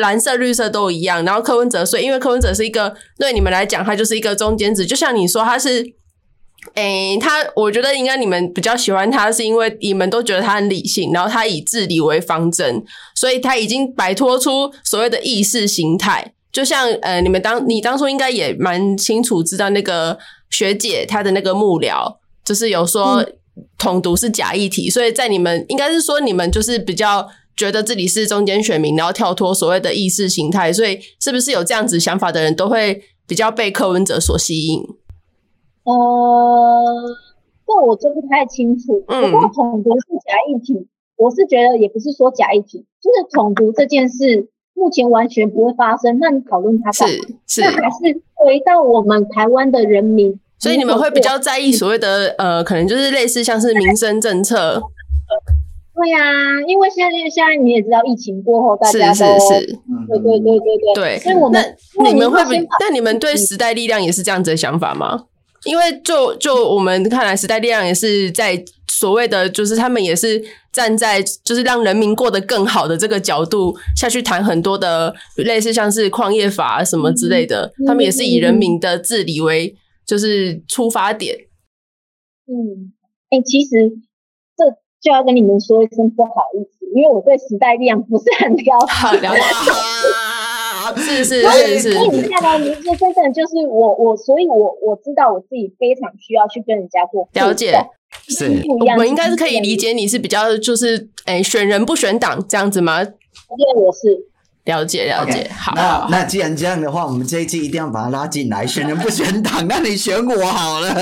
蓝色、绿色都一样，然后柯文哲，所以因为柯文哲是一个对你们来讲，他就是一个中间值。就像你说，他是，诶、他，我觉得应该你们比较喜欢他，是因为你们都觉得他很理性，然后他以治理为方针，所以他已经摆脱出所谓的意识形态。就像呃，你们当你当初应该也蛮清楚知道那个学姐她的那个幕僚，就是有说统独是假议题，所以在你们应该是说你们就是比较。觉得自己是中间选民，然后跳脱所谓的意识形态，所以是不是有这样子想法的人都会比较被柯文哲所吸引？呃，这我就不太清楚。嗯，不过统独是假议题，我是觉得也不是说假议题，就是统独这件事目前完全不会发生。那你讨论它干嘛？是是，那还是回到我们台湾的人民。所以你们会比较在意所谓的呃，可能就是类似像是民生政策。对呀、啊，因为现在现在你也知道，疫情过后大家都是是是，对对对对对。对，所以我们那你们会不会？但你们对时代力量也是这样子的想法吗？因为就就我们看来，时代力量也是在所谓的，就是他们也是站在就是让人民过得更好的这个角度下去谈很多的类似像是矿业法什么之类的，他们也是以人民的治理为就是出发点。嗯，哎、欸，其实这。就要跟你们说一声不好意思，因为我对时代力量不是很了解。了解，是是是是。所以你看到，你这真正就是我我，所以我我知道我自己非常需要去跟人家做了解。是，我应该是可以理解你是比较就是哎选人不选党这样子吗？对，我是。了解了解，okay, 好。那那既然这样的话，我们这一期一定要把他拉进来。选人不选党，那你选我好了。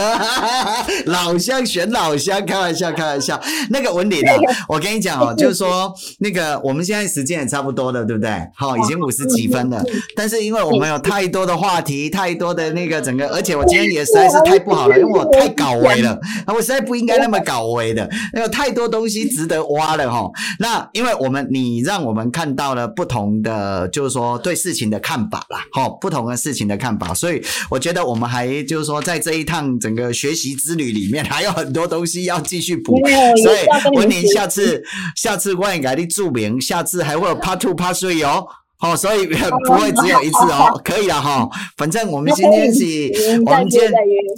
老乡选老乡，开玩笑开玩笑。那个文林啊，我跟你讲哦，就是说那个我们现在时间也差不多了，对不对？好，已经五十几分了。但是因为我们有太多的话题，太多的那个整个，而且我今天也实在是太不好了，因为我太搞维了。我实在不应该那么搞维的，因为太多东西值得挖了哈。那因为我们你让我们看到了不同的。呃，就是说对事情的看法啦，齁，不同的事情的看法，所以我觉得我们还就是说，在这一趟整个学习之旅里面，还有很多东西要继续补。所以文林下次，下次万一改的注明，下次还会有 part two part three 哦。好，所以 不会只有一次哦，可以了哈。反正我们今天是，我们今天，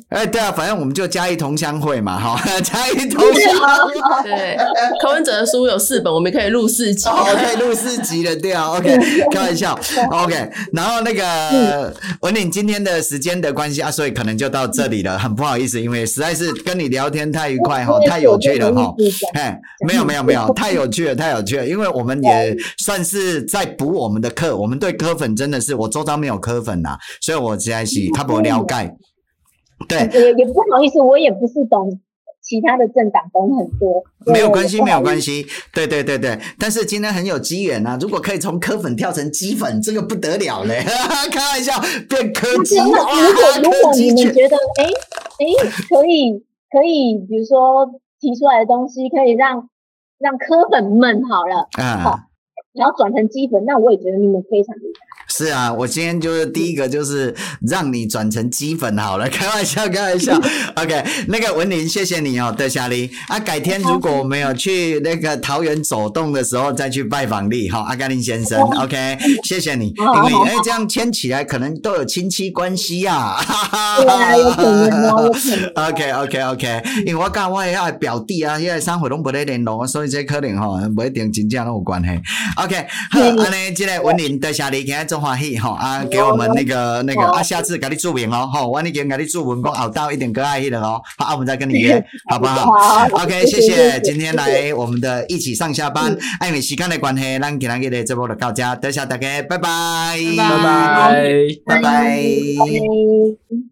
哎，对啊，反正我们就嘉义同乡会嘛，哈，嘉义 同乡会。对，柯文哲的书有四本，我们可以录四集，哦，可以录四集了，对啊，OK，开玩笑，OK。然后那个文岭今天的时间的关系啊，所以可能就到这里了，很不好意思，因为实在是跟你聊天太愉快哈，太有趣了哈。哎，没有没有没有，太有趣了，太有趣了，因为我们也算是在补我们的。课，我们对科粉真的是，我周遭没有科粉呐、啊，所以我实在是他不了解。对，也也不好意思，我也不是懂其他的政党，懂很多。没有关系，没有关系。对对对对，但是今天很有机缘啊！如果可以从科粉跳成鸡粉，这个不得了嘞！开玩笑，变柯鸡。如果如果你们觉得，哎哎，可以可以，比如说提出来的东西，可以让让科粉们好了，嗯。好然后转成积分，那我也觉得你们非常厉害。是啊，我今天就是第一个就是让你转成鸡粉好了，开玩笑，开玩笑。OK，那个文林，谢谢你哦，德夏丽啊，改天如果我们有去那个桃园走动的时候再去拜访你哈，阿甘林先生，OK，谢谢你，因为哎这样牵起来可能都有亲戚关系呀，对 啊，有可能哦，有可能。OK OK OK，因为我跟我遐表弟啊，因为三回拢不得联络，所以这可能吼不一定真正拢有关系。OK，好，安尼这个文玲德夏利今日真欢喜吼啊，给我们那个那个啊，下次给你注明哦，吼，我那给给你注文讲后道一点个爱去了哦，好，我们再跟你约，好不好？OK，谢谢，今天来我们的一起上下班，因为时间的关系，咱今天的这波的到这，多谢大家，拜拜，拜拜，拜拜。